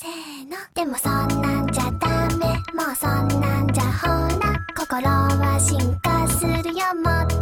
せーの。でもそんなんじゃダメ。もうそんなんじゃほら心は進化するよ。もっと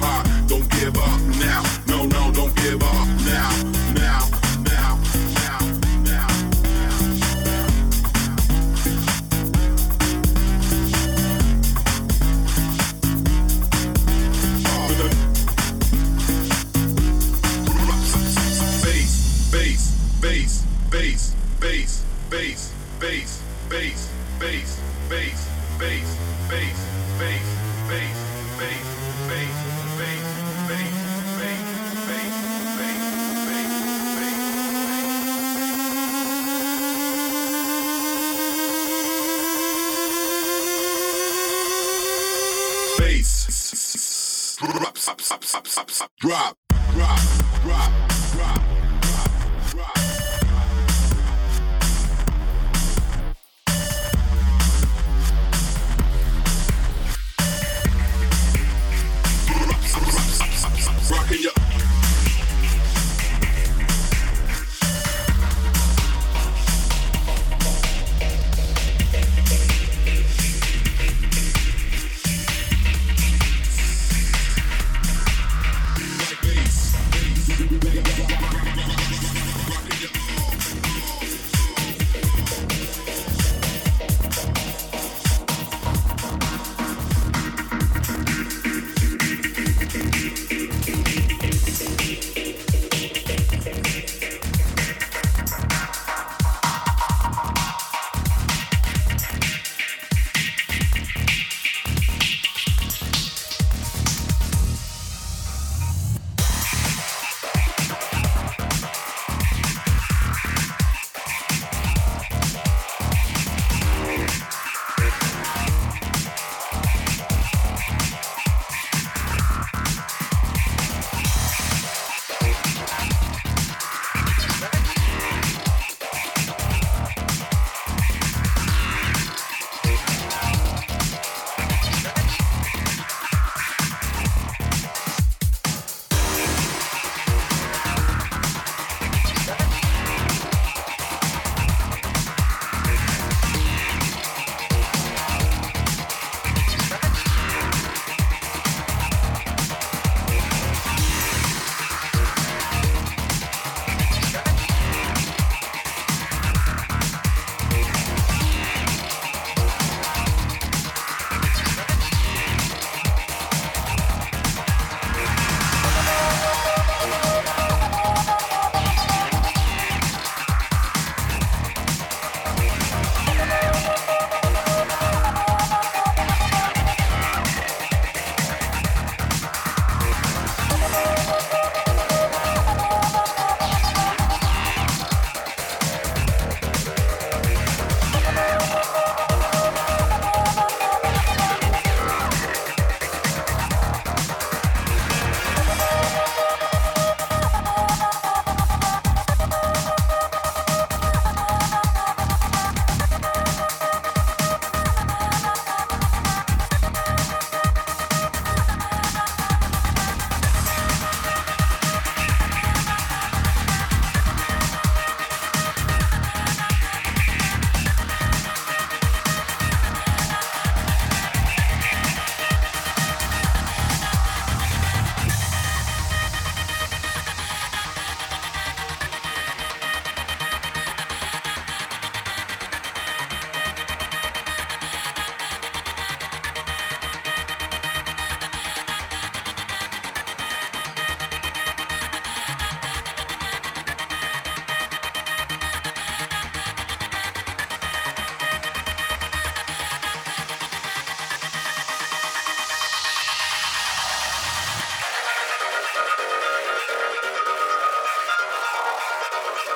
hot.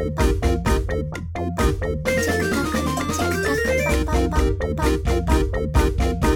チクタクチクンンン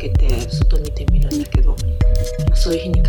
けて外見てみるんだけど、そういう日に